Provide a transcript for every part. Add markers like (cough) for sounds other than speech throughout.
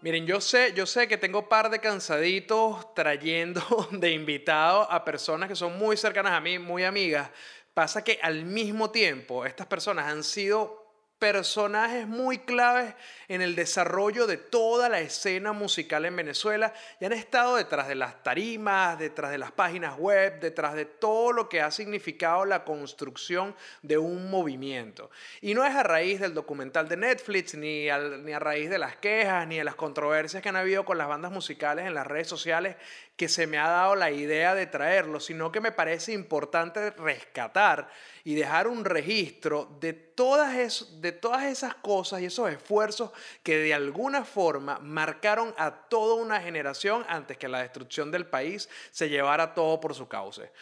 Miren, yo sé, yo sé que tengo par de cansaditos trayendo (laughs) de invitado a personas que son muy cercanas a mí, muy amigas. Pasa que al mismo tiempo estas personas han sido personajes muy claves en el desarrollo de toda la escena musical en Venezuela y han estado detrás de las tarimas, detrás de las páginas web, detrás de todo lo que ha significado la construcción de un movimiento. Y no es a raíz del documental de Netflix, ni, ni a raíz de las quejas, ni de las controversias que han habido con las bandas musicales en las redes sociales que se me ha dado la idea de traerlo, sino que me parece importante rescatar y dejar un registro de todas, de todas esas cosas y esos esfuerzos que de alguna forma marcaron a toda una generación antes que la destrucción del país se llevara todo por su cauce.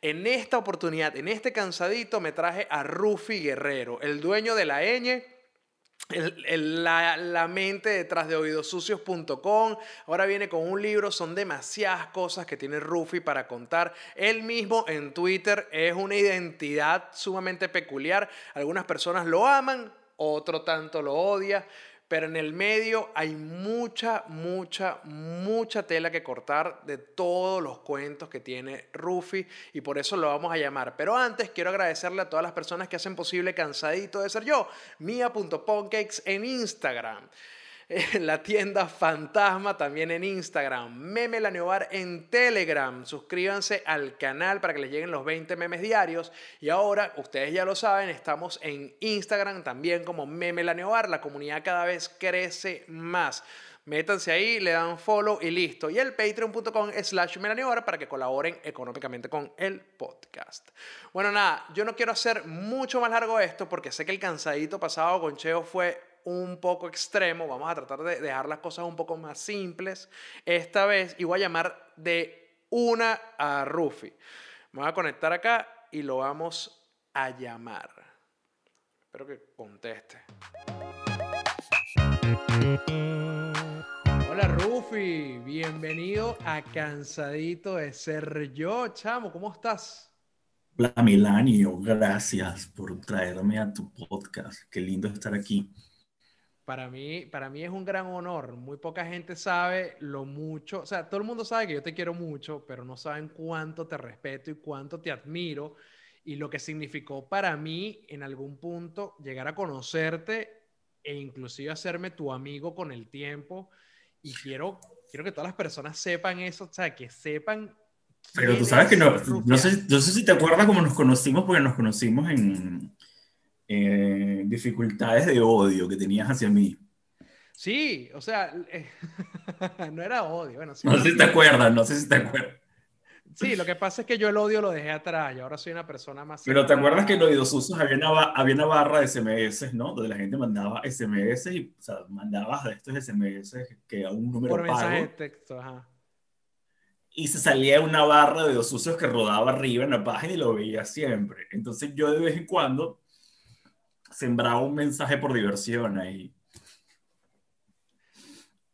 En esta oportunidad, en este cansadito, me traje a Rufi Guerrero, el dueño de la ñ la, mente detrás de oídosucios.com. Ahora viene con un libro, son demasiadas cosas que tiene Rufi para contar. Él mismo en Twitter es una identidad sumamente peculiar. Algunas personas lo aman, otro tanto lo odia pero en el medio hay mucha, mucha, mucha tela que cortar de todos los cuentos que tiene Rufi y por eso lo vamos a llamar. Pero antes quiero agradecerle a todas las personas que hacen posible Cansadito de Ser Yo, mia.poncakes en Instagram. (laughs) la tienda Fantasma también en Instagram, Meme La Neobar en Telegram. Suscríbanse al canal para que les lleguen los 20 memes diarios. Y ahora, ustedes ya lo saben, estamos en Instagram también como Meme La Neobar. La comunidad cada vez crece más. Métanse ahí, le dan follow y listo. Y el patreon.com slash para que colaboren económicamente con el podcast. Bueno, nada, yo no quiero hacer mucho más largo esto porque sé que el cansadito pasado con Cheo fue un poco extremo, vamos a tratar de dejar las cosas un poco más simples esta vez y voy a llamar de una a Rufi. Me voy a conectar acá y lo vamos a llamar. Espero que conteste. Hola Rufi, bienvenido a Cansadito de Ser Yo, chamo, ¿cómo estás? Hola Milanio, gracias por traerme a tu podcast. Qué lindo estar aquí. Para mí, para mí es un gran honor. Muy poca gente sabe lo mucho, o sea, todo el mundo sabe que yo te quiero mucho, pero no saben cuánto te respeto y cuánto te admiro y lo que significó para mí en algún punto llegar a conocerte e inclusive hacerme tu amigo con el tiempo. Y quiero, quiero que todas las personas sepan eso, o sea, que sepan. Pero tú sabes que no, no sé, no sé si te acuerdas cómo nos conocimos, porque nos conocimos en, eh, dificultades de odio que tenías hacia mí. Sí, o sea, eh, (laughs) no era odio. Bueno, no sé si te acuerdas, no sé si te acuerdas. Sí, lo que pasa es que yo el odio lo dejé atrás y ahora soy una persona más... Pero ¿te acuerdas que en Oídos Usos había una, había una barra de SMS, ¿no? Donde la gente mandaba SMS y, o sea, mandabas de estos SMS que a un número Por mensaje de texto, ajá. Y se salía una barra de dos usos que rodaba arriba en la página y lo veía siempre. Entonces yo de vez en cuando sembraba un mensaje por diversión ahí.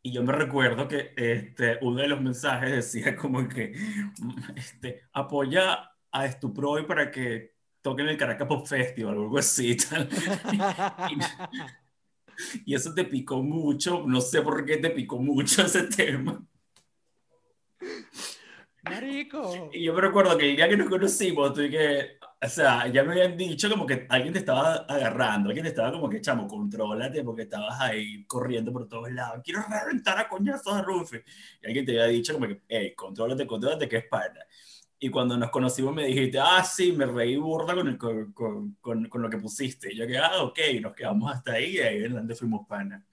Y yo me recuerdo que este, uno de los mensajes decía como que este, apoya a Estuproy para que toquen el Caracas Pop Festival o algo así. (laughs) Y, y, eso te picó mucho, no sé por qué te picó mucho ese tema. Marico. Y yo me recuerdo que el día que nos conocimos, tuve que o sea, ya me habían dicho como que alguien te estaba agarrando, alguien te estaba como que, chamo, contrólate porque estabas ahí corriendo por todos lados. Quiero reventar a coñazos a Rufi. Y alguien te había dicho como que, hey, contrólate, contrólate, que es pana. Y cuando nos conocimos me dijiste, ah, sí, me reí burda con, con, con, con, lo que pusiste. Y yo que, ah, ok, nos quedamos hasta ahí y ahí en adelante fuimos pana.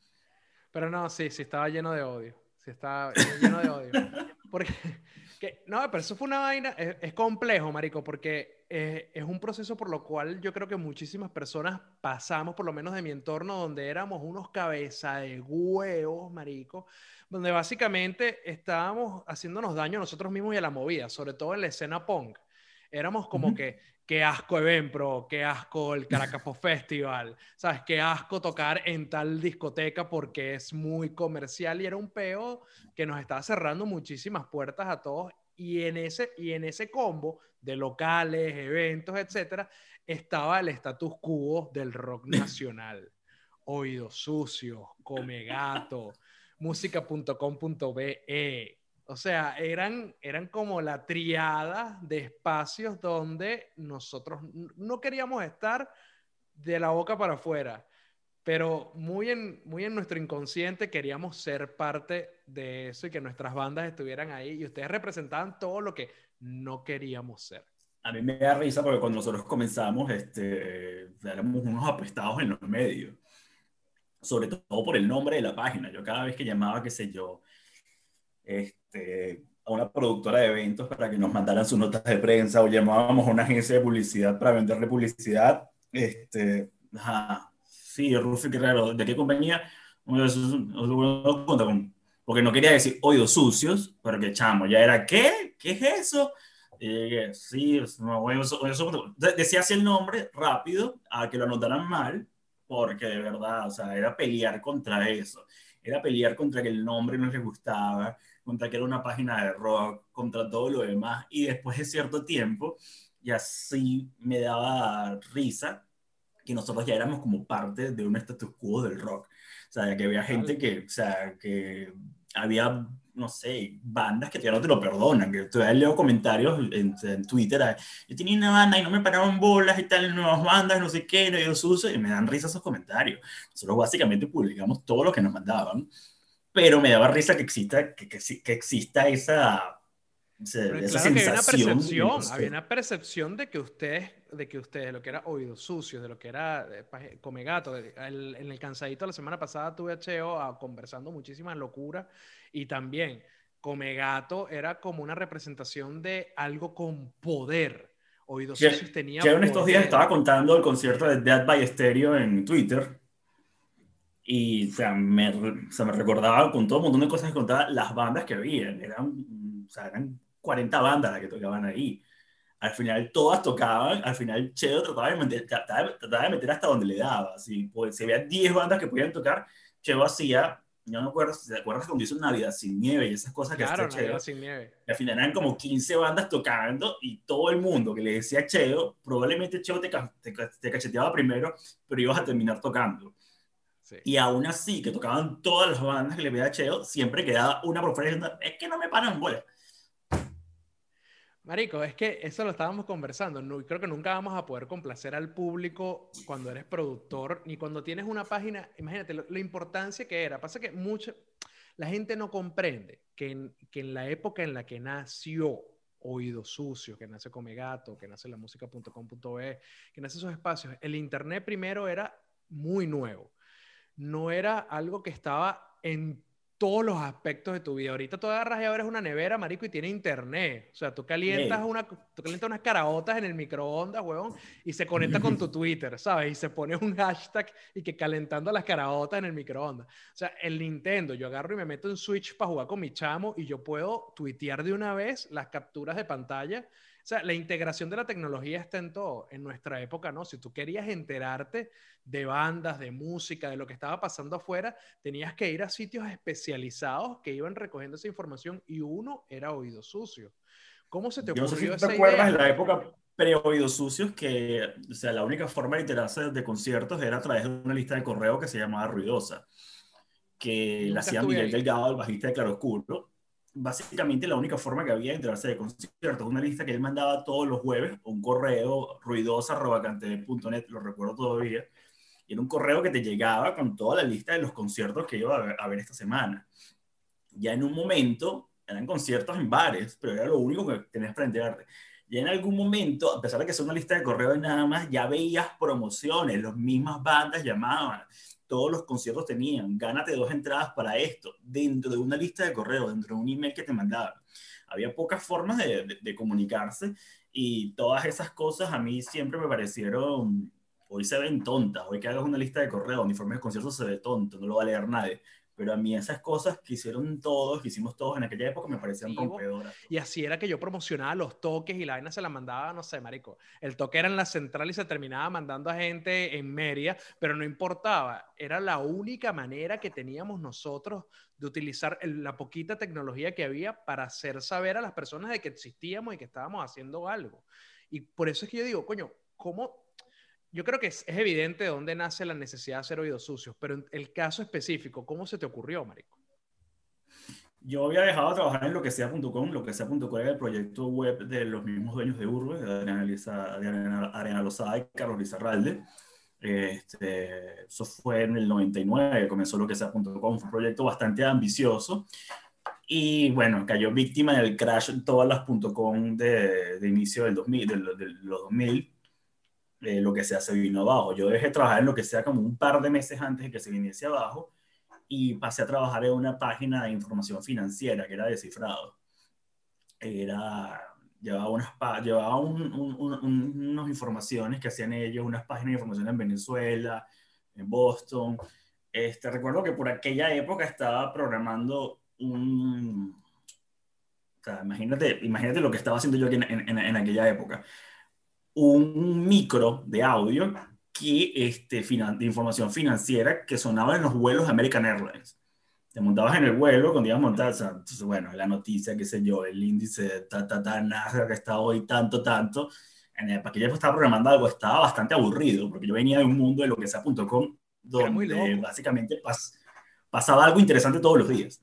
Pero no, sí, sí estaba lleno de odio. Sí estaba lleno de odio. (laughs) Porque No, pero eso fue una vaina, es, es complejo, Marico, porque eh, es un proceso por lo cual yo creo que muchísimas personas pasamos, por lo menos de mi entorno, donde éramos unos cabeza de huevos, Marico, donde básicamente estábamos haciéndonos daño a nosotros mismos y a la movida, sobre todo en la escena punk. Éramos como que, qué asco Eventpro, qué asco el Caracas Pop Festival, ¿sabes? Qué asco tocar en tal discoteca porque es muy comercial y era un peo que nos estaba cerrando muchísimas puertas a todos y en ese, y en ese combo de locales, eventos, etcétera, estaba el status quo del rock (laughs) nacional. Oídos sucios, come gato, (laughs) música.com.be. O sea, eran, eran como la triada de espacios donde nosotros no queríamos estar de la boca para afuera, pero muy en, muy en nuestro inconsciente queríamos ser parte de eso y que nuestras bandas estuvieran ahí y ustedes representaban todo lo que no queríamos ser. A mí me da risa porque cuando nosotros comenzamos, este, éramos unos apestados en los medios sobre todo por el nombre de la página. Yo cada vez que llamaba, qué sé yo, este, a una productora de eventos para que nos mandaran sus notas de prensa o llamábamos a una agencia de publicidad para venderle publicidad, este, ajá, sí, Rufi Guerrero, ¿de qué compañía? Porque no quería decir oídos sucios, pero que chamo, ya era, ¿qué? ¿Qué es eso? Sí, no, así el nombre rápido, a que lo anotaran mal, porque de verdad, o sea, era pelear contra eso, era pelear contra que el nombre no les gustaba, contra que era una página de rock, contra todo lo demás, y después de cierto tiempo, y así me daba risa que nosotros ya éramos como parte de un status quo del rock, o sea, que había gente que, o sea, que había no sé, bandas que ya no te lo perdonan, que todavía leo comentarios en, en Twitter, yo tenía una banda y no me paraban bolas y tal, nuevas bandas, no sé qué, no yo uso, y me dan risa esos comentarios. Nosotros básicamente publicamos todo lo que nos mandaban, pero me daba risa que exista, que, que, que exista esa, esa, sensación. había una percepción, había una percepción de que ustedes, de que ustedes, lo que era oídos sucios, de lo que era eh, come gato, en el cansadito la semana pasada tuve a Cheo a, conversando muchísimas locuras y también Come Gato era como una representación de algo con poder. Oídos Sucios tenía. Yo en estos días estaba contando el concierto de Dead by Stereo en Twitter. Y o sea, me, me recordaba con todo un montón de cosas que contaba las bandas que había. Eran, o sea, eran 40 bandas las que tocaban ahí. Al final todas tocaban, al final Cheo trataba de meter, trataba, de meter hasta donde le daba. Si, pues, si había 10 bandas que podían tocar, Cheo hacía yo no me acuerdo si te acuerdas cuando hizo Navidad sin nieve y esas cosas que claro, Navidad sin nieve. al final eran como 15 bandas tocando y todo el mundo que le decía Cheo, probablemente Cheo te, te, cacheteaba primero, pero ibas a terminar tocando. Y aún así, que tocaban todas las bandas que le veía a Cheo, siempre quedaba una por fuera es que no me paran bolas. Marico, es que eso lo estábamos conversando. No, creo que nunca vamos a poder complacer al público cuando eres productor ni cuando tienes una página. Imagínate la importancia que era. Pasa que mucha, la gente no comprende que en, que en la época en la que nació Oído Sucio, que nace Come Gato, que nace la música.com.be, que nace esos espacios, el Internet primero era muy nuevo. No era algo que estaba en todos los aspectos de tu vida. Ahorita tú agarras y abres una nevera, marico, y tiene internet. O sea, tú calientas, una, tú calientas unas caraotas en el microondas, huevón, y se conecta con tu (laughs) Twitter, ¿sabes? Y se pone un hashtag y que calentando las caraotas en el microondas. O sea, el Nintendo, yo agarro y me meto en Switch para jugar con mi chamo y yo puedo tuitear de una vez las capturas de pantalla sea, la integración de la tecnología está en todo. En nuestra época, ¿no? Si tú querías enterarte de bandas, de música, de lo que estaba pasando afuera, tenías que ir a sitios especializados que iban recogiendo esa información y uno era Oído Sucio. ¿Cómo se te ocurrió Yo no sé si te acuerdas de la época pre-Oídos Sucios que, o sea, la única forma de enterarse de conciertos era a través de una lista de correo que se llamaba Ruidosa, que la hacía Miguel Delgado, el bajista de Claroscuro, básicamente la única forma que había de enterarse de conciertos, una lista que él mandaba todos los jueves, un correo ruidosa.cante.net, lo recuerdo todavía, y era un correo que te llegaba con toda la lista de los conciertos que iba a ver, esta semana. Ya en un momento eran conciertos en bares, pero era lo único que tenías para enterarte. ya en algún momento, a pesar de que es una lista de correo y nada más, ya veías promociones, las mismas bandas llamaban, todos los conciertos tenían, gánate dos entradas para esto, dentro de una lista de correo, dentro de un email que te mandaban. Había pocas formas de, de comunicarse y todas esas cosas a mí siempre me parecieron, hoy se ven tontas, hoy que hagas una lista de correo, un informe de conciertos se ve tonto, no lo va a leer nadie pero a mí esas cosas que hicieron todos, que hicimos todos en aquella época, me parecían rompedoras. Y así era que yo promocionaba los toques y la vaina se la mandaba, no sé, marico. El toque era en la central y se terminaba mandando a gente en media, pero no importaba. Era la única manera que teníamos nosotros de utilizar la poquita tecnología que había para hacer saber a las personas de que existíamos y que estábamos haciendo algo. Y por eso es que yo digo, coño, ¿cómo yo creo que es, evidente de dónde nace la necesidad de hacer oídos sucios, pero en el caso específico, ¿cómo se te ocurrió, Marico? Yo había dejado de trabajar en lo que sea.com, lo que sea.com era el proyecto web de los mismos dueños de Urbe, de Ariana, Lozada y Carlos Lizarralde. Este, eso fue en el 99, comenzó lo que sea.com, fue un proyecto bastante ambicioso. Y bueno, cayó víctima del crash en todas las .com de, de inicio del 2000, de, de los 2000 eh, lo que sea se vino abajo. Yo dejé trabajar en lo que sea como un par de meses antes de que se viniese abajo y pasé a trabajar en una página de información financiera que era descifrado. Era, llevaba unas, llevaba unas informaciones que hacían ellos, unas páginas de información en Venezuela, en Boston. Este, recuerdo que por aquella época estaba programando un... O sea, imagínate, imagínate lo que estaba haciendo yo aquí en, en aquella época un micro de audio que, este, de información financiera que sonaba en los vuelos de American Airlines. Te montabas en el vuelo cuando ibas a montar, entonces, bueno, la noticia, qué sé yo, el índice, ta, ta, ta, nada, que está hoy tanto, tanto. En el, para que yo estaba programando algo, estaba bastante aburrido, porque yo venía de un mundo de lo que sea.com, donde básicamente pasaba algo interesante todos los días.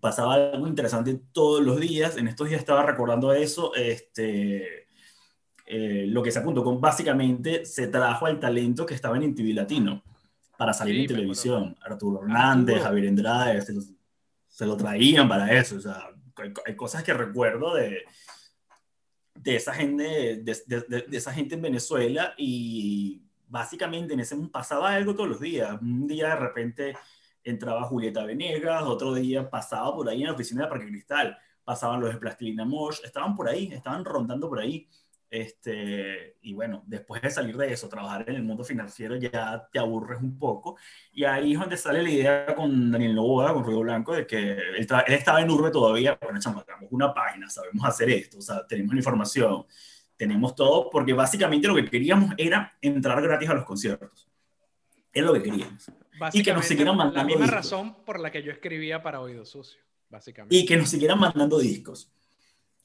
Pasaba algo interesante todos los días. En estos días estaba recordando eso, este eh, lo que sea.com básicamente se trajo al talento que estaba en TV Latino para salir en televisión. Arturo Hernández, Javier Andrade, se, lo traían para eso. O sea, hay, cosas que recuerdo de, de, esa gente, de, esa gente en Venezuela y básicamente en ese pasaba algo todos los días. Un día de repente entraba Julieta Venegas, otro día pasaba por ahí en la oficina de Parque Cristal, pasaban los de Plastilina Mosh, estaban por ahí, estaban rondando por ahí. Este, y bueno, después de salir de eso, trabajar en el mundo financiero ya te aburres un poco. Y ahí es donde sale la idea con Daniel Novoa, con Ruido Blanco, de que él, estaba en Urbe todavía. Bueno, echamos una página, sabemos hacer esto, o sea, tenemos la información, tenemos todo, porque básicamente lo que queríamos era entrar gratis a los conciertos. Es lo que queríamos. Y que nos siguieran mandando. La misma razón por la que yo escribía para Oído Sucio, básicamente. Y que nos siguieran mandando discos.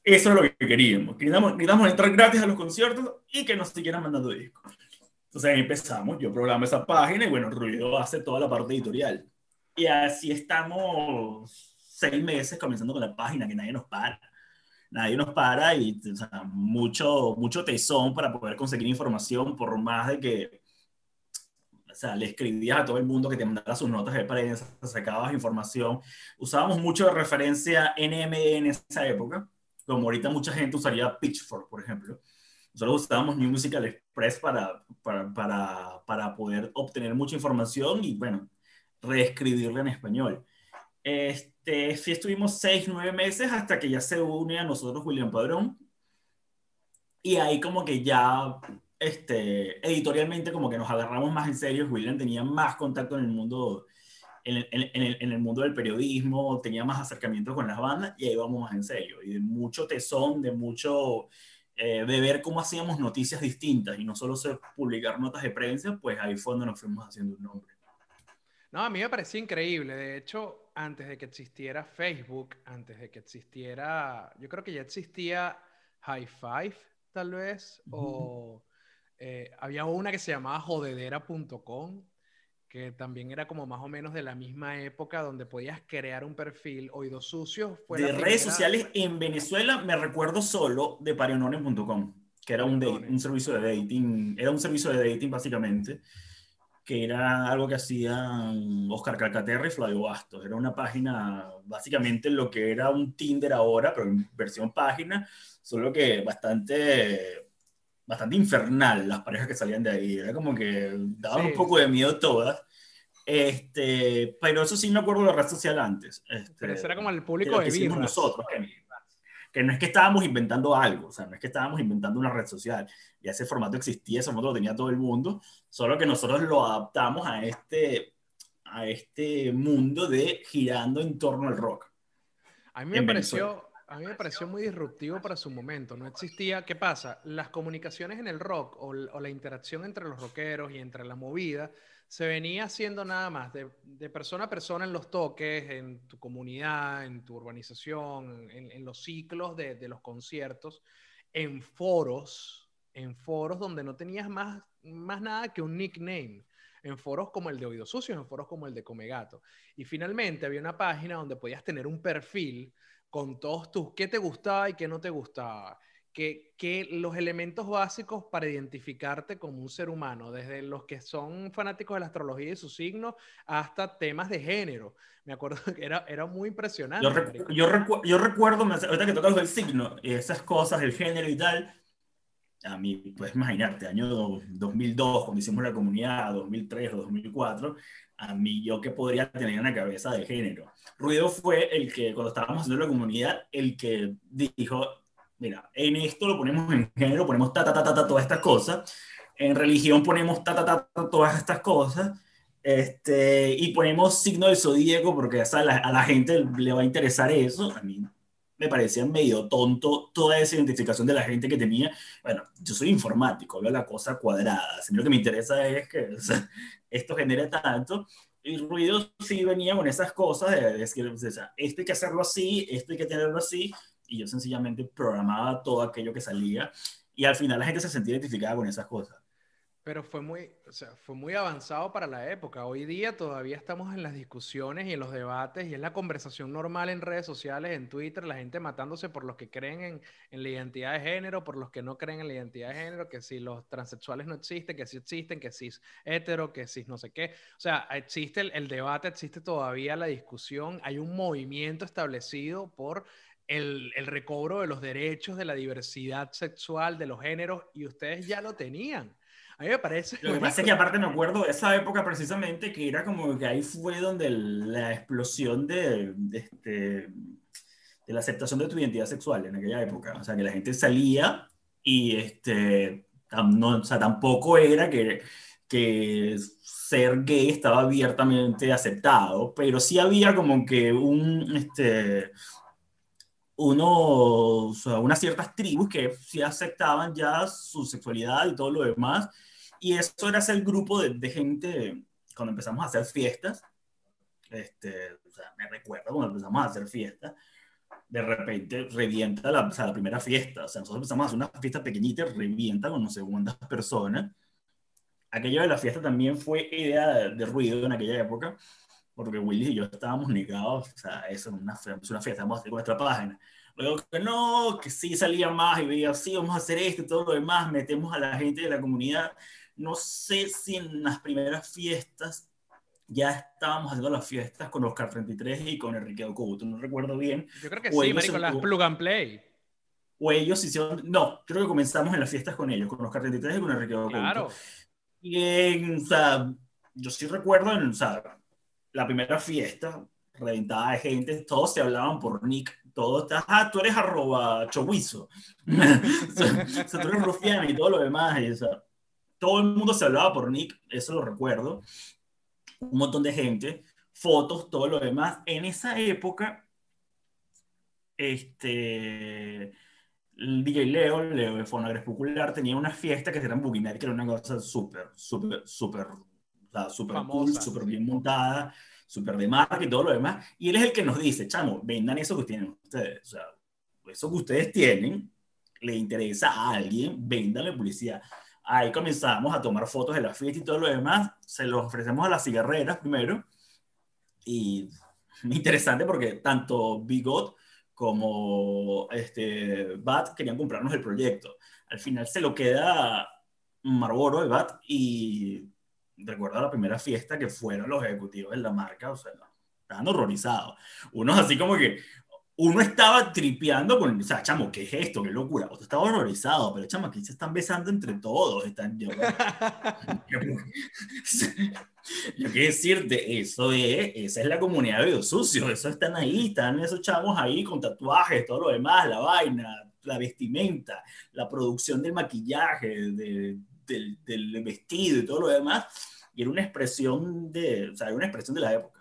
Eso es lo que queríamos. Queríamos, queríamos entrar gratis a los conciertos y que nos siguieran mandando discos. Entonces ahí empezamos, yo programo esa página y bueno, Ruido hace toda la parte editorial. Y así estamos seis meses comenzando con la página, que nadie nos para. Nadie nos para y o sea, mucho, mucho tesón para poder conseguir información, por más de que o sea, le escribías a todo el mundo que te mandara sus notas de prensa, sacabas información. Usábamos mucho de referencia NME en esa época como ahorita mucha gente usaría Pitchfork, por ejemplo. Nosotros usábamos New Musical Express para, para, para, para poder obtener mucha información y, bueno, reescribirla en español. Este, sí estuvimos seis, nueve meses hasta que ya se une a nosotros William Padrón. Y ahí como que ya, este, editorialmente como que nos agarramos más en serio. William tenía más contacto en el mundo en el, en, el, mundo del periodismo, tenía más acercamiento con las bandas y ahí vamos más en serio. Y de mucho tesón, de mucho, eh, de ver cómo hacíamos noticias distintas y no solo publicar notas de prensa, pues ahí fue donde nos fuimos haciendo un nombre. No, a mí me parecía increíble. De hecho, antes de que existiera Facebook, antes de que existiera, yo creo que ya existía High Five, tal vez, o eh, había una que se llamaba jodedera.com, que también era como más o menos de la misma época donde podías crear un perfil. Oído Sucio fue De redes sociales en Venezuela me recuerdo solo de parionones.com, que era un, un servicio de dating, era un servicio de dating básicamente, que era algo que hacían Oscar Calcaterra y Flavio Bastos. Era una página, básicamente lo que era un Tinder ahora, pero en versión página, solo que bastante, bastante infernal las parejas que salían de ahí. Era como que daban un poco de miedo todas. Este, pero eso sí me acuerdo de la red social antes. Este, pero eso era como el público de vida. nosotros, que no es que estábamos inventando algo, o sea, no es que estábamos inventando una red social, ya ese formato existía, ese formato lo tenía todo el mundo, solo que nosotros lo adaptamos a este, a este mundo de girando en torno al rock. A mí me pareció... A mí me pareció muy disruptivo para su momento. No existía, ¿qué pasa? Las comunicaciones en el rock o, la interacción entre los rockeros y entre la movida se venía haciendo nada más de, persona a persona en los toques, en tu comunidad, en tu urbanización, en, los ciclos de, los conciertos, en foros, en foros donde no tenías más, más nada que un nickname, en foros como el de Oídos Sucios, en foros como el de Comegato. Y finalmente había una página donde podías tener un perfil con todos tus qué te gustaba y qué no te gustaba que, los elementos básicos para identificarte como un ser humano, desde los que son fanáticos de la astrología y su signo, hasta temas de género. Me acuerdo que era, era muy impresionante. Yo, yo, recuerdo, ahorita que tocas el signo, esas cosas, el género y tal, a mí, puedes imaginarte, año 2002, cuando hicimos la comunidad, 2003 o 2004, a mí yo que podría tener una cabeza de género. Ruido fue el que, cuando estábamos haciendo la comunidad, el que dijo, mira, en esto lo ponemos en género, ponemos ta, ta, ta, ta, ta todas estas cosas. En religión ponemos ta, ta, ta, todas estas cosas. Este, y ponemos signo del zodíaco porque a la, a la gente le va a interesar eso. A mí me parecía medio tonto toda esa identificación de la gente que tenía. Bueno, yo soy informático, veo la cosa cuadrada. Si lo que me interesa es que esto genere tanto. Y ruido sí venía con esas cosas de, decir, o sea, esto hay que hacerlo así, esto hay que tenerlo así y yo sencillamente programaba todo aquello que salía y al final la gente se sentía identificada con esas cosas. Pero fue muy, fue muy avanzado para la época. Hoy día todavía estamos en las discusiones y en los debates y en la conversación normal en redes sociales, en Twitter, la gente matándose por los que creen en, la identidad de género, por los que no creen en la identidad de género, que si los transexuales no existen, que si existen, que si es hetero, que si no sé qué. O sea, existe el, debate, existe todavía la discusión, hay un movimiento establecido por el, recobro de los derechos de la diversidad sexual, de los géneros, y ustedes ya lo tenían. A mí me parece... Lo que pasa es que aparte me acuerdo de esa época precisamente que era como que ahí fue donde la explosión de, de, este, de, la aceptación de tu identidad sexual en aquella época. O sea, que la gente salía y este, no, o sea, tampoco era que, que ser gay estaba abiertamente aceptado, pero sí había como que un... Este, uno, unas ciertas tribus que sí aceptaban ya su sexualidad y todo lo demás. Y eso era el grupo de, de gente, cuando empezamos a hacer fiestas, este, o sea, me recuerdo cuando empezamos a hacer fiestas, de repente revienta la, o sea, la primera fiesta. O sea, nosotros empezamos a hacer una fiesta pequeñita, revienta con no sé personas. Aquello de la fiesta también fue idea de, de ruido en aquella época, porque Willy y yo estábamos negados, o sea, eso es una, es una fiesta, vamos a hacer nuestra página. Luego que no, que sí salía más y veía, sí, vamos a hacer esto y todo lo demás, metemos a la gente de la comunidad. No sé si en las primeras fiestas ya estábamos haciendo las fiestas con Oscar 33 y con Enrique Ocuto, no recuerdo bien. Yo creo que sí, con las plug and play. O ellos hicieron, no, creo que comenzamos en las fiestas con ellos, con Oscar 33 y con Enrique Ocuto. Claro. Y, o sea, yo sí recuerdo, en, o sea, la primera fiesta, reventada de gente, todos se hablaban por Nick, todos, ah, tú eres arroba chowizo, (laughs) (laughs) tú eres rufián y todo lo demás, y, todo el mundo se hablaba por Nick, eso lo recuerdo, un montón de gente, fotos, todo lo demás. En esa época, este, el DJ Leo, Leo de Fonagres Popular, tenía una fiesta que se llama Boogie que era una cosa súper, súper, súper súper cool, súper bien montada, súper de marca y todo lo demás. Y él es el que nos dice, chamo, vendan eso que tienen ustedes. O sea, eso que ustedes tienen, le interesa a alguien, véndanle publicidad. Ahí comenzamos a tomar fotos de la fiesta y todo lo demás. Se los ofrecemos a las cigarreras primero. Y (laughs) interesante porque tanto Bigot como este, Bat querían comprarnos el proyecto. Al final se lo queda Marlboro y Bat y recuerdo la primera fiesta que fueron los ejecutivos de la marca, o sea, estaban horrorizados. Unos así como que, uno estaba tripeando con, o sea, chamo, ¿qué es esto? ¿Qué locura? Otro estaba horrorizado, pero chamo, aquí se están besando entre todos. Están, yo, (laughs) yo, qué decirte, eso es, esa es la comunidad de videos sucios, eso están ahí, están esos chamos ahí con tatuajes, todo lo demás, la vaina, la vestimenta, la producción del maquillaje, de, del, del, vestido y todo lo demás, y era una expresión de, o sea, era una expresión de la época.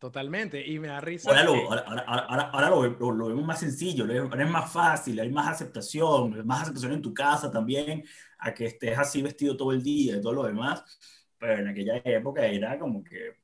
Totalmente, y me da risa. Ahora, lo, ahora, ahora, ahora lo, lo, vemos más sencillo, ahora es más fácil, hay más aceptación, más aceptación en tu casa también, a que estés así vestido todo el día y todo lo demás, pero en aquella época era como que,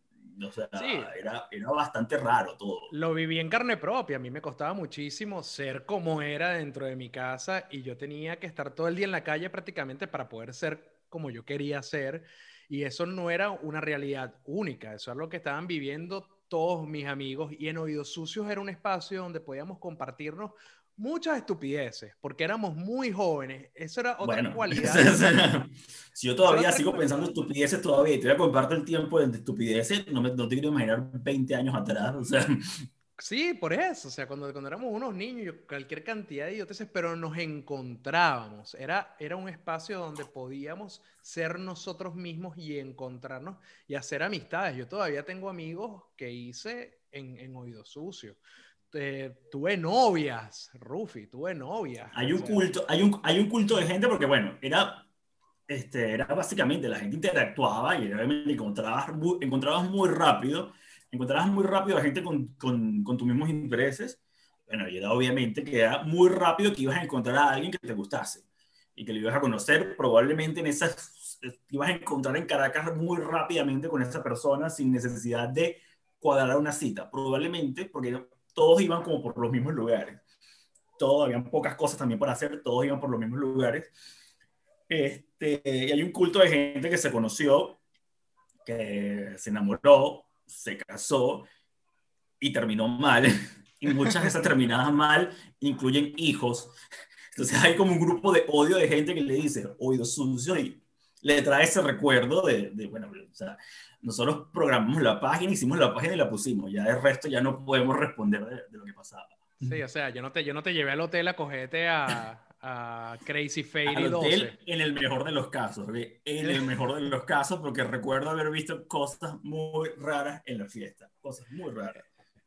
o sea, sí. era, era bastante raro todo. Lo viví en carne propia, a mí me costaba muchísimo ser como era dentro de mi casa y yo tenía que estar todo el día en la calle prácticamente para poder ser como yo quería ser. Y eso no era una realidad única, eso es lo que estaban viviendo todos mis amigos y en Oídos Sucios era un espacio donde podíamos compartirnos muchas estupideces, porque éramos muy jóvenes. Eso era otra bueno, cualidad. (laughs) si yo todavía sigo pensando estupideces todavía y te voy a compartir el tiempo de estupideces, no, me, no te quiero imaginar 20 años atrás. O sea, Sí, por eso, o sea, cuando, cuando éramos unos niños, cualquier cantidad de idioteces, pero nos encontrábamos. Era, era un espacio donde podíamos ser nosotros mismos y encontrarnos y hacer amistades. Yo todavía tengo amigos que hice en, en Oído Sucio. Eh, tuve novias, Rufi, tuve novias. Hay un, culto, hay, un, hay un culto de gente porque, bueno, era, este, era básicamente la gente interactuaba y obviamente encontrabas, encontrabas muy rápido encontrarás muy rápido a gente con, con, con, tus mismos intereses. Bueno, y era obviamente que era muy rápido que ibas a encontrar a alguien que te gustase y que lo ibas a conocer probablemente en esas, ibas a encontrar en Caracas muy rápidamente con esa persona sin necesidad de cuadrar una cita, probablemente porque todos iban como por los mismos lugares. Todos, habían pocas cosas también para hacer, todos iban por los mismos lugares. Este, y hay un culto de gente que se conoció, que se enamoró, se casó y terminó mal. (laughs) Y muchas de esas terminadas mal incluyen hijos. Entonces hay como un grupo de odio de gente que le dice oído sucio y le trae ese recuerdo de, de, bueno, o sea, nosotros programamos la página, hicimos la página y la pusimos. Ya el resto ya no podemos responder de, de lo que pasaba. Sí, o sea, yo no te, yo no te llevé al hotel a cogerte a, a Crazy Fairy 12. En el mejor de los casos, en el (laughs) mejor de los casos, porque recuerdo haber visto cosas muy raras en la fiesta, cosas muy raras.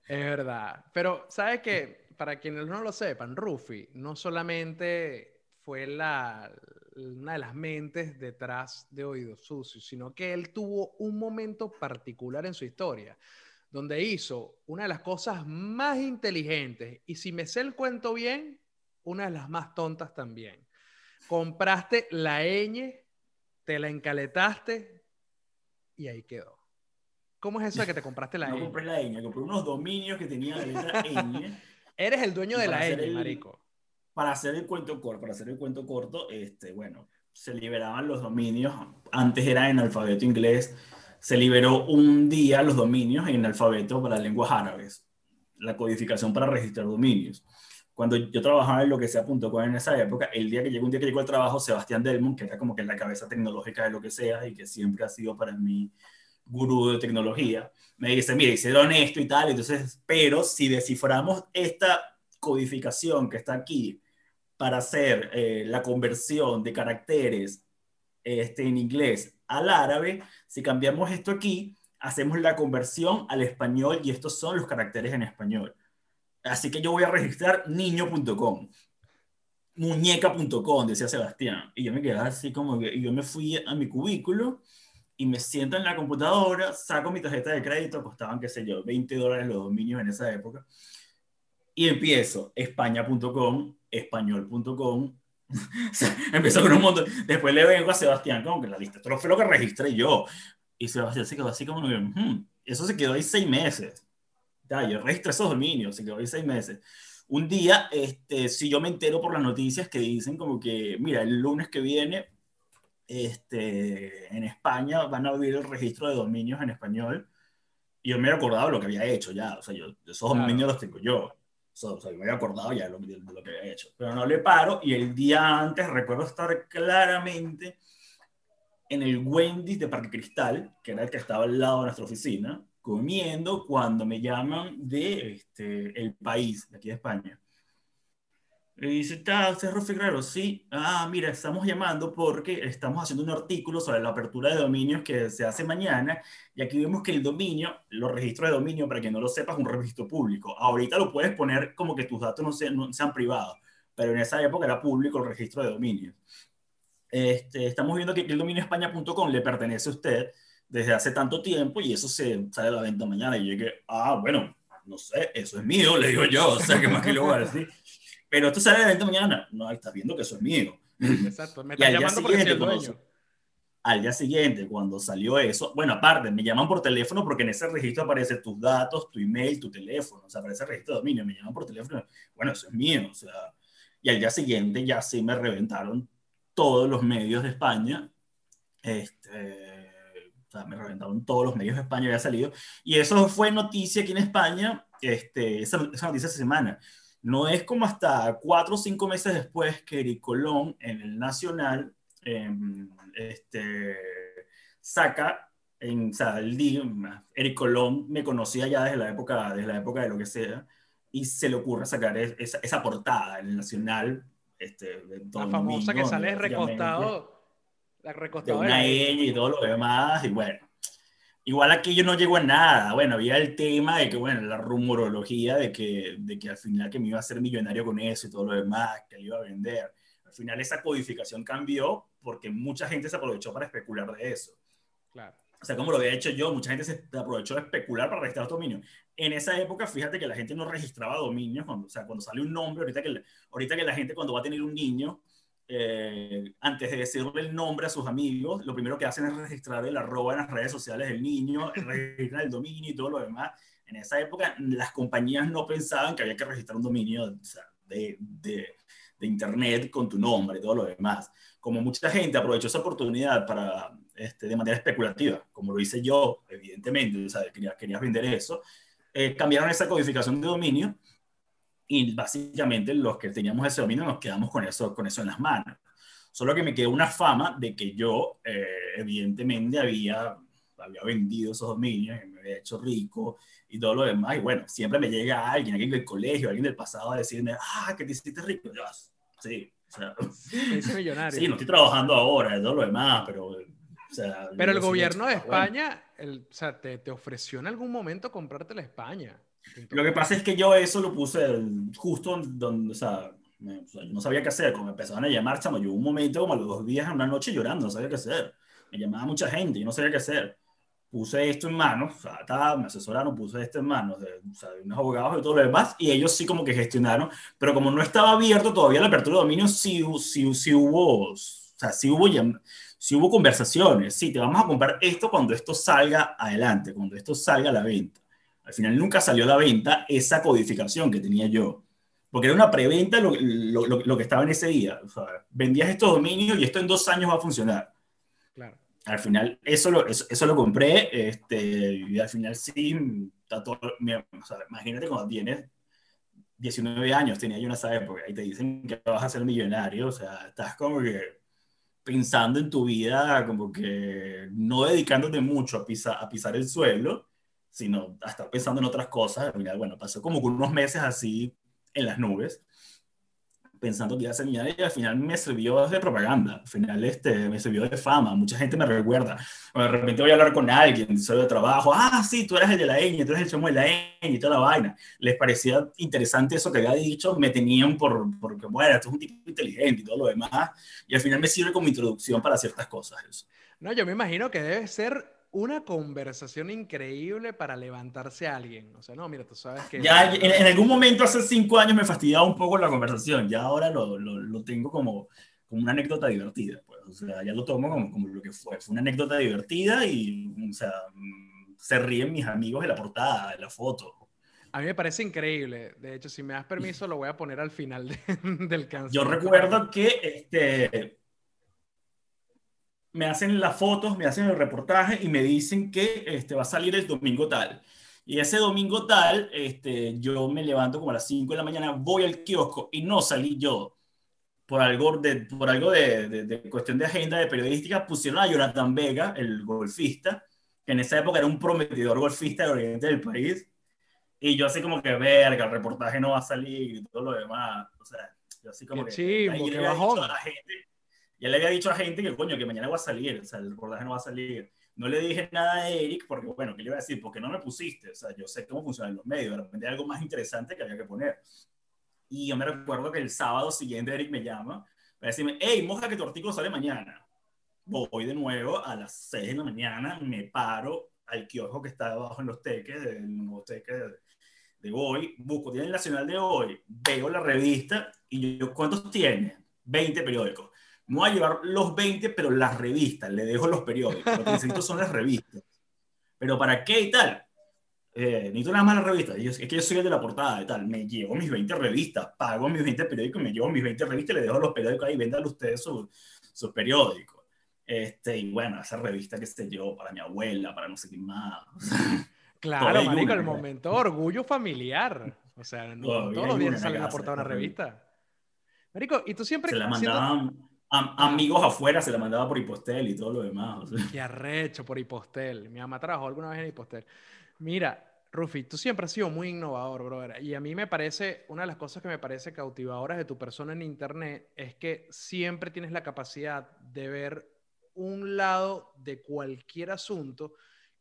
Es verdad, pero ¿sabes qué? Para quienes no lo sepan, Rufi no solamente fue la, una de las mentes detrás de Oídos Sucios, sino que él tuvo un momento particular en su historia donde hizo una de las cosas más inteligentes, y si me sé el cuento bien, una de las más tontas también. Compraste la ñ, te la encaletaste y ahí quedó. ¿Cómo es eso de que te compraste la (laughs) no ñ? compré la ñ, compré unos dominios que tenía la letra ñ. (laughs) Eres el dueño de la ñ, marico. Para hacer el cuento corto, para hacer el cuento corto, este, bueno, se liberaban los dominios. Antes era en alfabeto inglés. Se liberó un día los dominios en alfabeto para lenguas árabes. La codificación para registrar dominios cuando yo trabajaba en lo que sea.com en esa época, el día que llegó, un día que llegó al trabajo, Sebastián Delmont, que era como que la cabeza tecnológica de lo que sea y que siempre ha sido para mí gurú de tecnología, me dice, mire, hicieron esto y tal, entonces, pero si desciframos esta codificación que está aquí para hacer eh, la conversión de caracteres este, en inglés al árabe, si cambiamos esto aquí, hacemos la conversión al español y estos son los caracteres en español. Así que yo voy a registrar niño.com, muñeca.com, decía Sebastián. Y yo me quedé así como que, y yo me fui a mi cubículo y me siento en la computadora, saco mi tarjeta de crédito, costaban, qué sé yo, 20 dólares los dominios en esa época. Y empiezo españa.com, español.com. (laughs) empiezo con un montón. Después le vengo a Sebastián como que la lista. Esto fue lo que registré yo. Y Sebastián se quedó así como, hmm, eso se quedó ahí seis meses. Ya, yo registré esos dominios, se quedó ahí seis meses. Un día, este, si yo me entero por las noticias que dicen como que, mira, el lunes que viene, este, en España van a abrir el registro de dominios en español. Y yo me había acordado lo que había hecho ya, o sea, yo, esos dominios los tengo yo. o sea, yo me había acordado ya de lo, de lo que había hecho. Pero no le paro y el día antes recuerdo estar claramente en el Wendy's de Parque Cristal, que era el que estaba al lado de nuestra oficina, comiendo cuando me llaman de este, el país, de aquí de España. Y dice, ¿está usted Rufi Guerrero? Sí. Ah, mira, estamos llamando porque estamos haciendo un artículo sobre la apertura de dominios que se hace mañana y aquí vemos que el dominio, los registros de dominio, para quien no lo sepa, es un registro público. Ahorita lo puedes poner como que tus datos no sean, no sean privados, pero en esa época era público el registro de dominios. Este, estamos viendo que el dominio españa.com le pertenece a usted desde hace tanto tiempo y eso se sale a la venta mañana. Y yo dije, ah, bueno, no sé, eso es mío, (laughs) le digo yo, o sea, ¿qué más que le voy a decir? Pero esto sale a la venta mañana. No, estás viendo que eso es mío. Exacto, me está llamando porque soy el dueño. Al día siguiente, cuando salió eso, bueno, aparte, me llaman por teléfono porque en ese registro aparece tus datos, tu email, tu teléfono, o sea, aparece el registro de dominio, me llaman por teléfono, bueno, eso es mío, o sea, y al día siguiente ya sí me reventaron todos los medios de España, este, o sea, me reventaron todos los medios de España, había salido, y eso fue noticia aquí en España, este, esa, esa noticia esa semana. No es como hasta cuatro o cinco meses después que Eric Colón en el Nacional em, este, saca, en, o sea, el día, Eric Colón me conocía ya desde la época, desde la época de lo que sea, y se le ocurre sacar esa, esa portada en el Nacional este, la famosa que sale recostado de una y todo lo demás, y bueno. Igual aquí yo no llego a nada. Bueno, había el tema de que, bueno, la rumorología de que, de que al final que me iba a hacer millonario con eso y todo lo demás, que le iba a vender. Al final esa codificación cambió porque mucha gente se aprovechó para especular de eso. Claro. O sea, como lo había hecho yo, mucha gente se aprovechó de especular para registrar dominios. En esa época, fíjate que la gente no registraba dominios, cuando, o sea, cuando sale un nombre, ahorita que, ahorita que la gente cuando va a tener un niño, eh, antes de decirle el nombre a sus amigos, lo primero que hacen es registrar el arroba en las redes sociales del niño, (laughs) registrar el dominio y todo lo demás. En esa época, las compañías no pensaban que había que registrar un dominio o sea, de, de, de internet con tu nombre y todo lo demás. Como mucha gente aprovechó esa oportunidad para este, de manera especulativa, como lo hice yo, evidentemente, o sea, querías, querías vender eso, eh, cambiaron esa codificación de dominio y básicamente los que teníamos ese dominio nos quedamos con eso, con eso en las manos. Solo que me quedó una fama de que yo, eh, evidentemente, había, había vendido esos dominios, y me había hecho rico y todo lo demás. Y bueno, siempre me llega alguien, alguien del colegio, alguien del pasado a decirme, ah, que te hiciste rico. Yo, sí, o sea, millonario. Sí, no estoy trabajando ahora, todo lo demás, pero pero el gobierno de España, el, o sea, te, te, ofreció en algún momento comprarte la España. Lo que pasa es que yo eso lo puse justo donde, o sea, no sabía qué hacer. Como empezaban a llamar, chamo, yo un momento como a los dos días, una noche llorando, no sabía qué hacer. Me llamaba mucha gente y no sabía qué hacer. Puse esto en manos, o sea, estaba, me asesoraron, puse esto en manos de, o sea, de, unos abogados y todo lo demás, y ellos sí como que gestionaron, pero como no estaba abierto todavía la apertura de dominio, sí, sí, sí hubo, o sea, sí hubo si hubo conversaciones, sí, te vamos a comprar esto cuando esto salga adelante, cuando esto salga a la venta. Al final nunca salió a la venta esa codificación que tenía yo, porque era una preventa lo, lo, lo, que estaba en ese día. O sea, vendías estos dominios y esto en dos años va a funcionar. Claro. Al final eso lo, eso, eso lo compré este, y al final sí, todo, o sea, imagínate cuando tienes 19 años, tenía yo en esa época, y te dicen que vas a ser millonario, o sea, estás como que pensando en tu vida, como que no dedicándote mucho a, pisar, a pisar el suelo, sino a estar pensando en otras cosas. Mira, bueno, pasó como unos meses así en las nubes pensando que iba a ser millonario y al final me sirvió de propaganda, al final este, me sirvió de fama, mucha gente me recuerda, de repente voy a hablar con alguien sobre trabajo, ah, sí, tú eres el de la ñ, tú eres el chamo de la ñ y toda la vaina, les parecía interesante eso que había dicho, me tenían por, porque, bueno, tú es un tipo inteligente y todo lo demás, y al final me sirve como introducción para ciertas cosas. Eso. No, yo me imagino que debe ser una conversación increíble para levantarse a alguien. O sea, no, mira, tú sabes que... Ya en, algún momento hace cinco años me fastidiaba un poco la conversación, ya ahora lo, lo, lo tengo como, como una anécdota divertida. Pues. O sea, ya lo tomo como, como, lo que fue. Fue una anécdota divertida y, o sea, se ríen mis amigos de la portada, de la foto. A mí me parece increíble. De hecho, si me das permiso, lo voy a poner al final de, (laughs) del canción. Yo recuerdo que este, me hacen las fotos, me hacen el reportaje y me dicen que este, va a salir el domingo tal. Y ese domingo tal, este, yo me levanto como a las 5 de la mañana, voy al kiosco y no salí yo. por algo, de, por algo de, de, cuestión de agenda de periodística, pusieron a Jonathan Vega, el golfista, que en esa época era un prometedor golfista del oriente del país. Y yo así como que, verga, el reportaje no va a salir y todo lo demás. O sea, yo así como que... Sí, bajón. Ya le había dicho a gente que, coño, que mañana va a salir, o sea, el reportaje no va a salir. No le dije nada a Eric porque, bueno, ¿qué le iba a decir? Porque no me pusiste, o sea, yo sé cómo funcionan los medios, de repente hay algo más interesante que había que poner. Y yo me recuerdo que el sábado siguiente Eric me llama para decirme, hey, moja que tu artículo sale mañana. Voy de nuevo a las 6 de la mañana, me paro al kiosco que está debajo en los teques, del nuevo teque de, de hoy, busco, tiene el Nacional de hoy, veo la revista y yo, ¿cuántos tiene? 20 periódicos no voy a llevar los 20, pero las revistas, le dejo los periódicos. Lo que necesito son las revistas. ¿Pero para qué y tal? Eh, necesito nada más las revistas. es que yo soy el de la portada y tal. Me llevo mis 20 revistas, pago mis 20 periódicos, me llevo mis 20 revistas le dejo los periódicos ahí. Véndanle ustedes sus su periódicos. Este, y bueno, esa revista que sé yo, para mi abuela, para no sé quién más. (laughs) Claro, marico, el momento orgullo familiar. O sea, no, todos los días sale la portada de una revista. Marico, y tú siempre... Se la mandaban amigos afuera se la mandaba por Hipostel y todo lo demás. Qué arrecho por Hipostel. Mi mamá trabajó alguna vez en Hipostel. Mira, Rufi, tú siempre has sido muy innovador, brother. Y a mí me parece, una de las cosas que me parece cautivadoras de tu persona en Internet es que siempre tienes la capacidad de ver un lado de cualquier asunto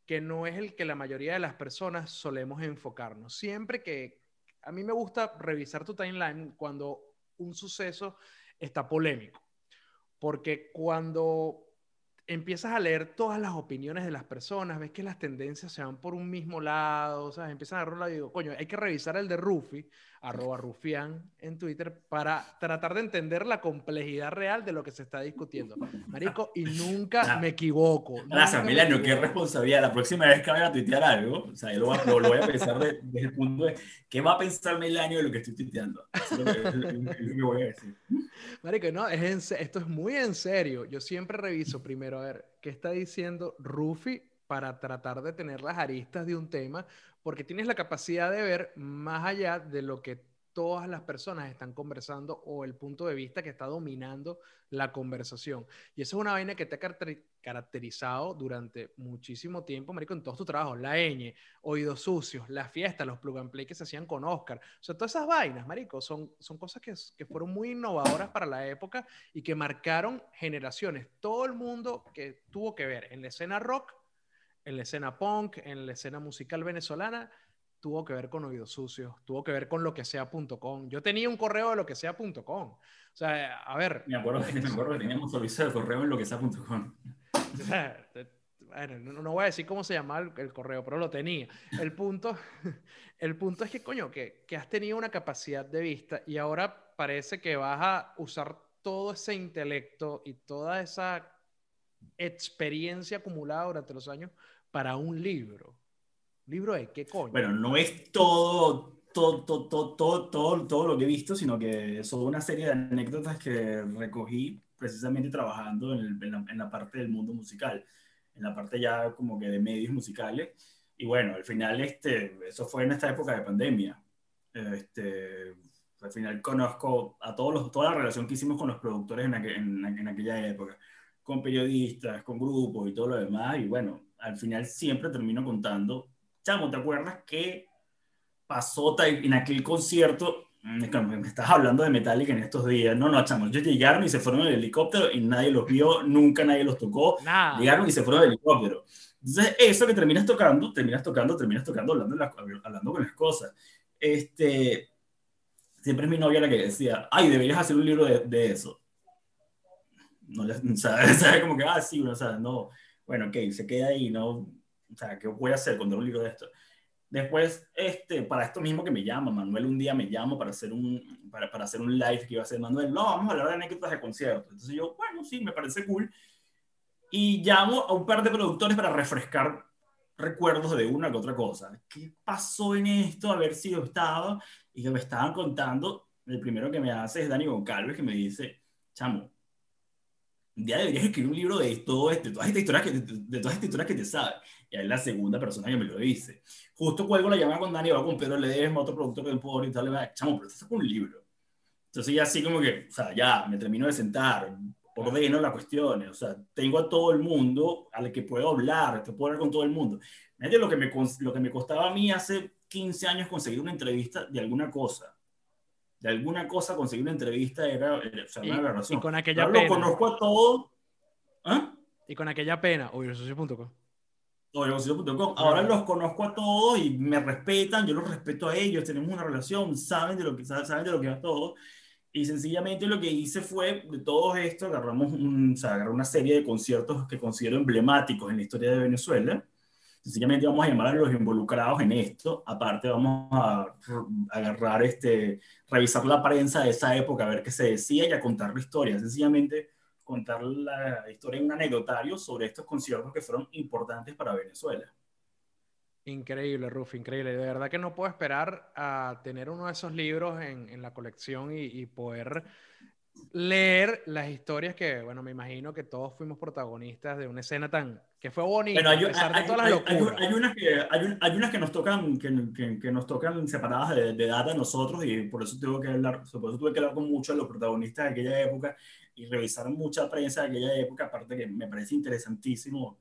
que no es el que la mayoría de las personas solemos enfocarnos. Siempre que a mí me gusta revisar tu timeline cuando un suceso está polémico porque cuando empiezas a leer todas las opiniones de las personas, ves que las tendencias se van por un mismo lado, o sea, empiezan a rolar y digo, coño, hay que revisar el de Rufi, arroba (laughs) Rufián en Twitter, para tratar de entender la complejidad real de lo que se está discutiendo. Marico, y nunca me equivoco. Gracias, Milano, qué responsabilidad. La próxima vez que vaya a tuitear algo, o sea, yo lo voy a, pensar desde el punto de, ¿qué va a pensar Milano de lo que estoy tuiteando? es lo que voy a decir. Marico, no, es esto es muy en serio. Yo siempre reviso primero a ver qué está diciendo Rufi para tratar de tener las aristas de un tema, porque tienes la capacidad de ver más allá de lo que todas las personas están conversando o el punto de vista que está dominando la conversación. Y eso es una vaina que te ha caracterizado durante muchísimo tiempo, Marico, en todos tus trabajos. La ñ, Oídos Sucios, la fiesta, los plug and play que se hacían con Oscar. O sea, todas esas vainas, Marico, son, son cosas que, que fueron muy innovadoras para la época y que marcaron generaciones. Todo el mundo que tuvo que ver en la escena rock, en la escena punk, en la escena musical venezolana, tuvo que ver con oídos sucios, tuvo que ver con lo que sea.com. Yo tenía un correo de lo que sea.com. O sea, a ver. Me acuerdo, me acuerdo que teníamos servicio de correo en lo que sea.com. bueno, no, voy a decir cómo se llamaba el, correo, pero lo tenía. El punto, (laughs) el punto es que, coño, que, que has tenido una capacidad de vista y ahora parece que vas a usar todo ese intelecto y toda esa experiencia acumulada durante los años para un libro. ¿Libro de qué coño? Bueno, no es todo, todo, todo, todo, todo, todo lo que he visto, sino que son una serie de anécdotas que recogí precisamente trabajando en, en, la, parte del mundo musical, en la parte ya como que de medios musicales. Y bueno, al final, este, eso fue en esta época de pandemia. Este, al final conozco a todos los, toda la relación que hicimos con los productores en, en, en aquella época, con periodistas, con grupos y todo lo demás. Y bueno, al final siempre termino contando chamo, ¿te acuerdas que pasó en aquel concierto? Mm, me estás hablando de Metallica en estos días. No, no, chamo, ellos llegaron y se fueron en el helicóptero y nadie los vio, nunca nadie los tocó. Llegaron y se fueron en el helicóptero. Entonces, eso que terminas tocando, terminas tocando, terminas tocando, hablando, hablando con las cosas. Este, siempre es mi novia la que decía, ay, deberías hacer un libro de, de eso. No le, (laughs) (laughs) ¿sabes? Como que, ah, sí, o sea, no, bueno, ok, se queda ahí, no, o sea, ¿qué voy a hacer cuando un libro de esto? Después, este, para esto mismo que me llama, Manuel un día me llama para hacer un, para, para hacer un live que iba a hacer Manuel, no, vamos a hablar de anécdotas de conciertos. Entonces yo, bueno, sí, me parece cool. Y llamo a un par de productores para refrescar recuerdos de una que otra cosa. ¿Qué pasó en esto? A ver si yo estaba. Y que me estaban contando, el primero que me hace es Dani Goncalves, que me dice, chamo, un día deberías escribir un libro de todo este, todas estas historias que, de, todas estas historias que te sabes. Y es la segunda persona que me lo dice. Justo cuelgo la llamada con Dani, va con Pedro Ledesma, otro productor del Poder y tal, le va, chamo, pero esto es un libro. Entonces ya así como que, o sea, ya me termino de sentar, ordeno las cuestiones, o sea, tengo a todo el mundo al que puedo hablar, que puedo hablar con todo el mundo. lo que, me, lo que me costaba a mí hace 15 años conseguir una entrevista de alguna cosa. De alguna cosa conseguir una entrevista era, o sea, una aberración. Y con aquella pena. lo conozco a todos. ¿Ah? Y con aquella pena, obviosocio.com. Obviosocio.com. Ahora los conozco a todos y me respetan, yo los respeto a ellos, tenemos una relación, saben de lo que, saben de lo que es todo. Y sencillamente lo que hice fue, de todo esto, agarramos un, o sea, agarré una serie de conciertos que considero emblemáticos en la historia de Venezuela. Sencillamente vamos a llamar a los involucrados en esto. Aparte vamos a agarrar, este, revisar la prensa de esa época, a ver qué se decía y a contar la historia. Sencillamente contar la historia en un anecdotario sobre estos conciertos que fueron importantes para Venezuela. Increíble, Ruf, increíble. De verdad que no puedo esperar a tener uno de esos libros en, la colección y, y, poder leer las historias que, bueno, me imagino que todos fuimos protagonistas de una escena tan que fue bonita, hay, a pesar de todas las locuras. Hay, unas que, hay, unas que nos tocan, que, que, nos tocan separadas de, de data a nosotros y por eso, tengo que hablar, por eso tuve que hablar con muchos de los protagonistas de aquella época y revisar mucha prensa de aquella época, aparte que me parece interesantísimo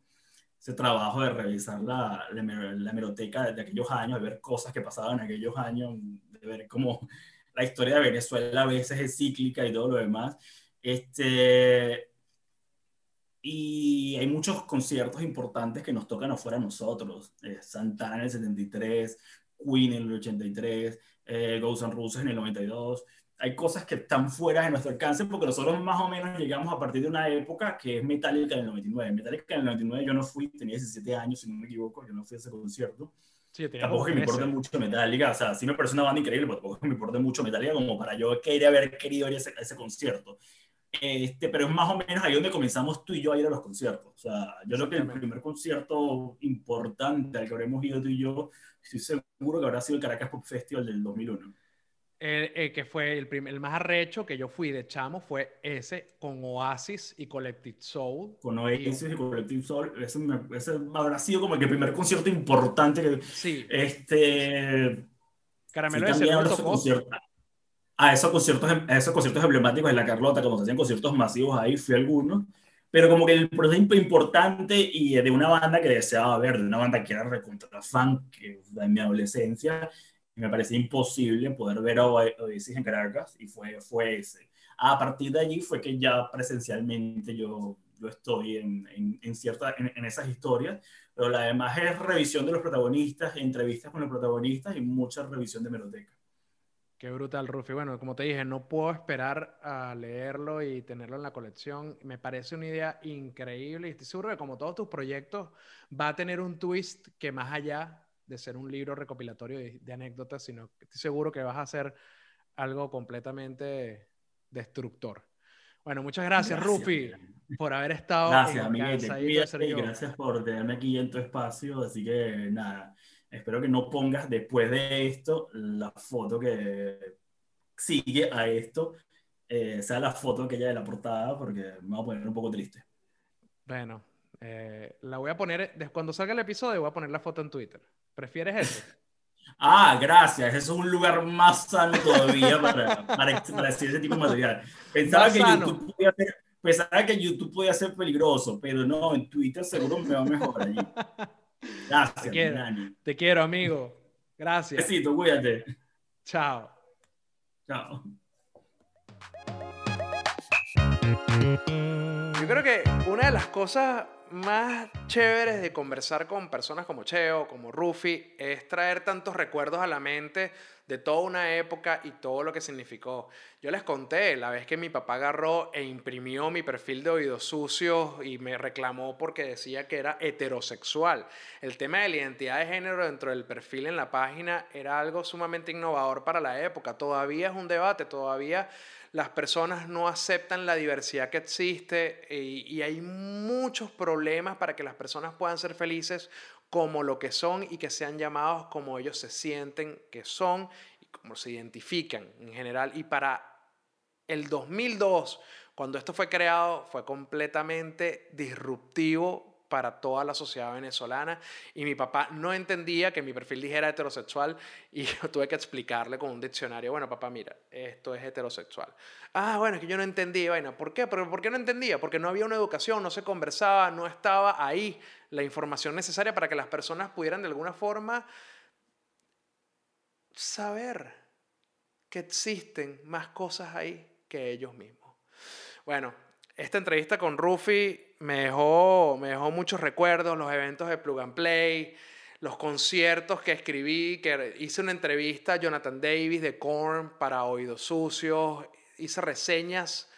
ese trabajo de revisar la, la, hemeroteca de aquellos años, de ver cosas que pasaban en aquellos años, de ver cómo la historia de Venezuela a veces es cíclica y todo lo demás. Este, y hay muchos conciertos importantes que nos tocan afuera a nosotros. Eh, Santana en el 73, Queen en el 83, eh, Ghosts and Roses en el 92 hay cosas que están fuera de nuestro alcance porque nosotros más o menos llegamos a partir de una época que es Metallica en el 99. Metallica en el 99 yo no fui, tenía 17 años, si no me equivoco, yo no fui a ese concierto. Sí, tampoco que me importe mucho Metallica, o sea, sí me parece una banda increíble, pero tampoco me importa mucho Metallica como para yo querer haber querido ir a ese, ese concierto. Este, pero es más o menos ahí donde comenzamos tú y yo a ir a los conciertos. O sea, yo creo que el primer concierto importante al que habremos ido tú y yo, estoy seguro que habrá sido el Caracas Pop Festival del 2001 eh, que fue el, el, más arrecho que yo fui de chamo, fue ese con Oasis y Collective Soul. Con Oasis y, Collective Soul, ese, ese, habrá sido como el primer concierto importante que... Sí. Este... Caramelo sí, de conciertos, a esos conciertos, a esos conciertos emblemáticos de la Carlota, como se hacían conciertos masivos ahí, fui algunos. Pero como que el proceso importante y de una banda que deseaba ver, de una banda que era recontra fan, que en mi adolescencia, me parecía imposible poder ver a Oasis en Caracas y fue, fue ese. A partir de allí fue que ya presencialmente yo, estoy en, en, en, en, esas historias, pero la demás es revisión de los protagonistas, entrevistas con los protagonistas y mucha revisión de meroteca. Qué brutal, Rufi. Bueno, como te dije, no puedo esperar a leerlo y tenerlo en la colección. Me parece una idea increíble y estoy seguro como todos tus proyectos va a tener un twist que más allá de ser un libro recopilatorio de, anécdotas, sino que estoy seguro que vas a hacer algo completamente destructor. Bueno, muchas gracias, Rufi, por haber estado gracias, en Gracias por tenerme aquí en tu espacio. Así que nada, espero que no pongas después de esto la foto que sigue a esto, eh, sea la foto aquella de la portada, porque me va a poner un poco triste. Bueno, eh, la voy a poner, cuando salga el episodio, voy a poner la foto en Twitter. ¿Prefieres eso? (laughs) Ah, gracias. Eso es un lugar más sano todavía para, para, decir ese tipo de material. Pensaba que, YouTube podía ser, pensaba que YouTube podía ser peligroso, pero no, en Twitter seguro me va mejor allí. Gracias, Te quiero, te quiero amigo. Gracias. Besito, cuídate. Chao. Chao. Yo creo que una de las cosas más chéveres de conversar con personas como Cheo, como Rufi, es traer tantos recuerdos a la mente de toda una época y todo lo que significó. Yo les conté la vez que mi papá agarró e imprimió mi perfil de oídos sucios y me reclamó porque decía que era heterosexual. El tema de la identidad de género dentro del perfil en la página era algo sumamente innovador para la época. Todavía es un debate, todavía las personas no aceptan la diversidad que existe y, hay muchos problemas para que las personas puedan ser felices como lo que son y que sean llamados como ellos se sienten que son y como se identifican en general. Y para el 2002, cuando esto fue creado, fue completamente disruptivo para toda la sociedad venezolana y mi papá no entendía que mi perfil dijera heterosexual y (laughs) yo tuve que explicarle con un diccionario, bueno papá, mira, esto es heterosexual. Ah, bueno, es que yo no entendía, vaina, ¿por qué? ¿Pero ¿Por qué no entendía? Porque no había una educación, no se conversaba, no estaba ahí la información necesaria para que las personas pudieran de alguna forma saber que existen más cosas ahí que ellos mismos. Bueno, esta entrevista con Rufi me dejó, me dejó muchos recuerdos, los eventos de Plug and Play, los conciertos que escribí, que hice una entrevista a Jonathan Davis de Korn para Oídos Sucios, hice reseñas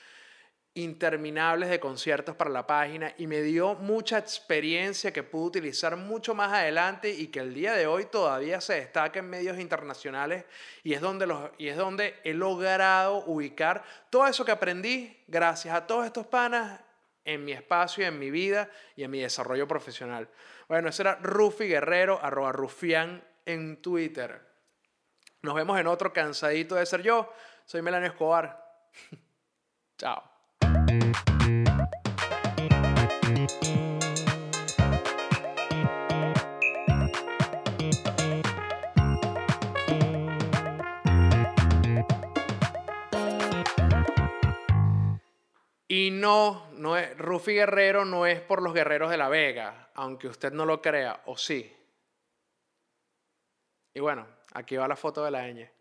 interminables de conciertos para la página y me dio mucha experiencia que pude utilizar mucho más adelante y que el día de hoy todavía se destaca en medios internacionales y es donde, los, y es donde he logrado ubicar todo eso que aprendí gracias a todos estos panas en mi espacio, en mi vida y en mi desarrollo profesional. Bueno, ese era Rufi Guerrero, arroba Rufián en Twitter. Nos vemos en otro cansadito de ser yo. Soy Melanio Escobar. (laughs) Chao. Y no, no es, Rufi Guerrero no es por los guerreros de la Vega, aunque usted no lo crea, o sí. Y bueno, aquí va la foto de la ñ.